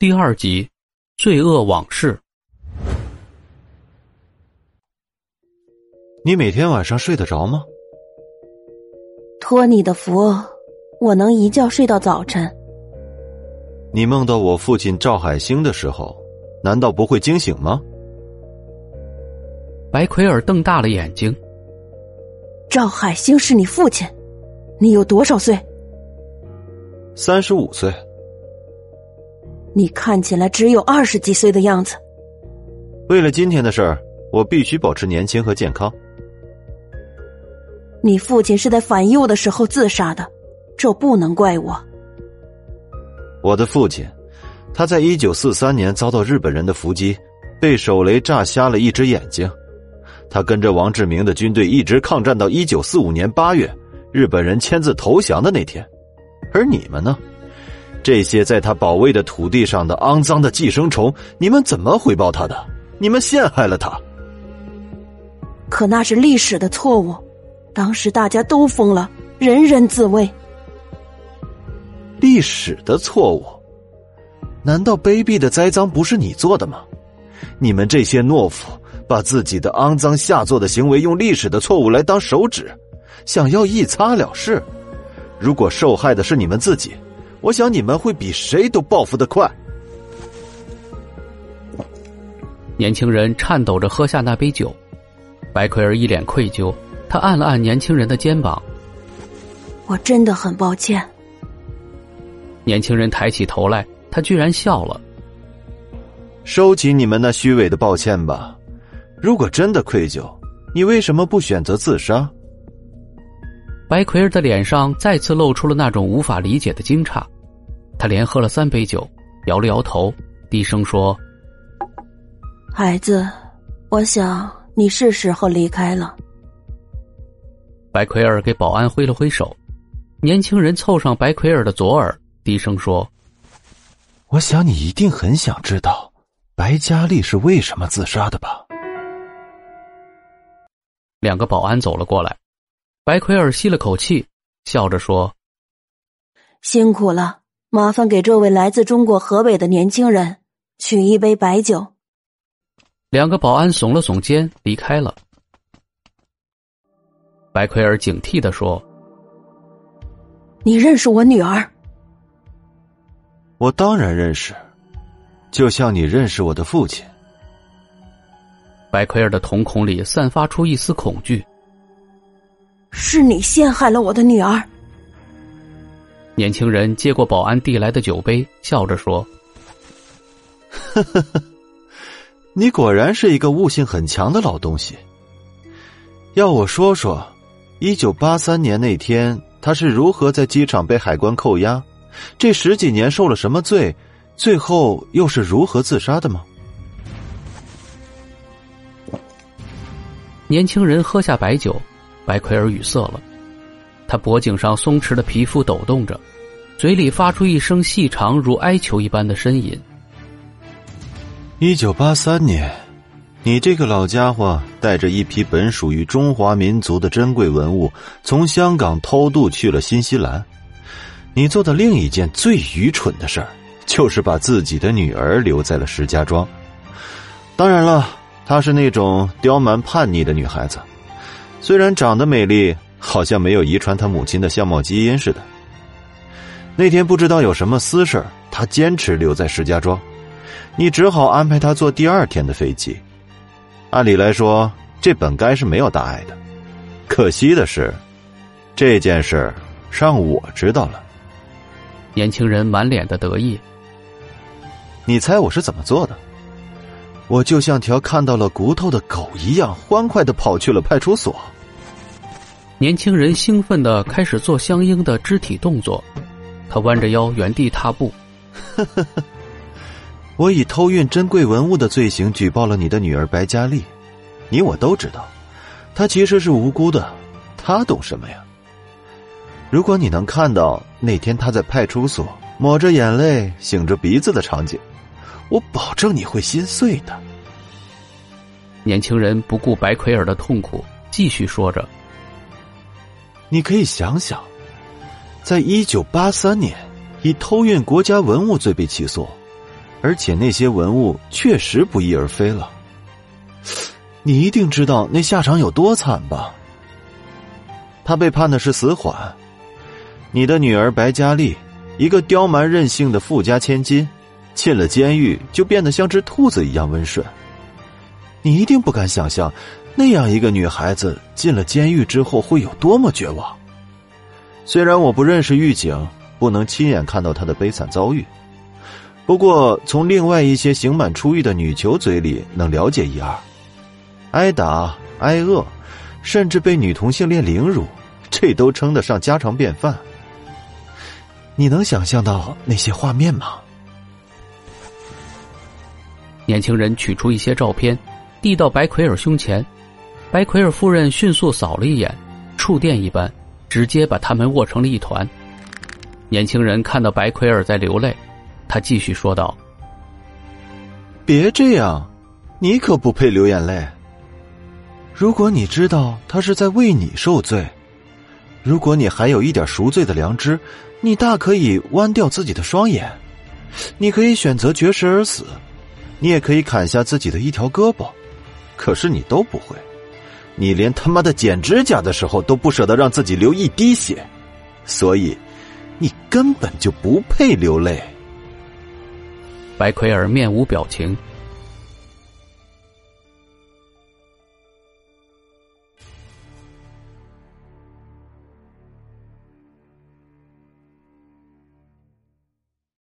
第二集，罪恶往事。你每天晚上睡得着吗？托你的福，我能一觉睡到早晨。你梦到我父亲赵海星的时候，难道不会惊醒吗？白奎尔瞪大了眼睛。赵海星是你父亲，你有多少岁？三十五岁。你看起来只有二十几岁的样子。为了今天的事儿，我必须保持年轻和健康。你父亲是在反右的时候自杀的，这不能怪我。我的父亲，他在一九四三年遭到日本人的伏击，被手雷炸瞎了一只眼睛。他跟着王志明的军队一直抗战到一九四五年八月，日本人签字投降的那天。而你们呢？这些在他保卫的土地上的肮脏的寄生虫，你们怎么回报他的？你们陷害了他。可那是历史的错误，当时大家都疯了，人人自危。历史的错误？难道卑鄙的栽赃不是你做的吗？你们这些懦夫，把自己的肮脏下作的行为用历史的错误来当手指，想要一擦了事。如果受害的是你们自己。我想你们会比谁都报复的快。年轻人颤抖着喝下那杯酒，白奎儿一脸愧疚，他按了按年轻人的肩膀：“我真的很抱歉。”年轻人抬起头来，他居然笑了：“收起你们那虚伪的抱歉吧。如果真的愧疚，你为什么不选择自杀？”白奎尔的脸上再次露出了那种无法理解的惊诧，他连喝了三杯酒，摇了摇头，低声说：“孩子，我想你是时候离开了。”白奎尔给保安挥了挥手，年轻人凑上白奎尔的左耳，低声说：“我想你一定很想知道，白佳丽是为什么自杀的吧？”两个保安走了过来。白奎尔吸了口气，笑着说：“辛苦了，麻烦给这位来自中国河北的年轻人取一杯白酒。”两个保安耸了耸肩，离开了。白奎尔警惕的说：“你认识我女儿？”“我当然认识，就像你认识我的父亲。”白奎尔的瞳孔里散发出一丝恐惧。是你陷害了我的女儿。年轻人接过保安递来的酒杯，笑着说：“呵呵呵，你果然是一个悟性很强的老东西。要我说说，一九八三年那天他是如何在机场被海关扣押？这十几年受了什么罪？最后又是如何自杀的吗？”年轻人喝下白酒。白奎尔语塞了，他脖颈上松弛的皮肤抖动着，嘴里发出一声细长如哀求一般的呻吟。一九八三年，你这个老家伙带着一批本属于中华民族的珍贵文物，从香港偷渡去了新西兰。你做的另一件最愚蠢的事儿，就是把自己的女儿留在了石家庄。当然了，她是那种刁蛮叛逆的女孩子。虽然长得美丽，好像没有遗传她母亲的相貌基因似的。那天不知道有什么私事她坚持留在石家庄，你只好安排她坐第二天的飞机。按理来说，这本该是没有大碍的。可惜的是，这件事让我知道了。年轻人满脸的得意。你猜我是怎么做的？我就像条看到了骨头的狗一样，欢快的跑去了派出所。年轻人兴奋的开始做相应的肢体动作，他弯着腰原地踏步。我以偷运珍贵文物的罪行举报了你的女儿白佳丽，你我都知道，她其实是无辜的，她懂什么呀？如果你能看到那天她在派出所抹着眼泪、擤着鼻子的场景。我保证你会心碎的。年轻人不顾白奎尔的痛苦，继续说着：“你可以想想，在一九八三年以偷运国家文物罪被起诉，而且那些文物确实不翼而飞了。你一定知道那下场有多惨吧？他被判的是死缓。你的女儿白佳丽，一个刁蛮任性的富家千金，进了监狱就变得像只兔子一样温顺。你一定不敢想象，那样一个女孩子进了监狱之后会有多么绝望。虽然我不认识狱警，不能亲眼看到她的悲惨遭遇，不过从另外一些刑满出狱的女囚嘴里能了解一二。挨打、挨饿，甚至被女同性恋凌辱，这都称得上家常便饭。你能想象到那些画面吗？年轻人取出一些照片，递到白奎尔胸前。白奎尔夫人迅速扫了一眼，触电一般，直接把他们握成了一团。年轻人看到白奎尔在流泪，他继续说道：“别这样，你可不配流眼泪。”如果你知道他是在为你受罪，如果你还有一点赎罪的良知，你大可以弯掉自己的双眼，你可以选择绝食而死，你也可以砍下自己的一条胳膊，可是你都不会，你连他妈的剪指甲的时候都不舍得让自己流一滴血，所以你根本就不配流泪。白奎尔面无表情，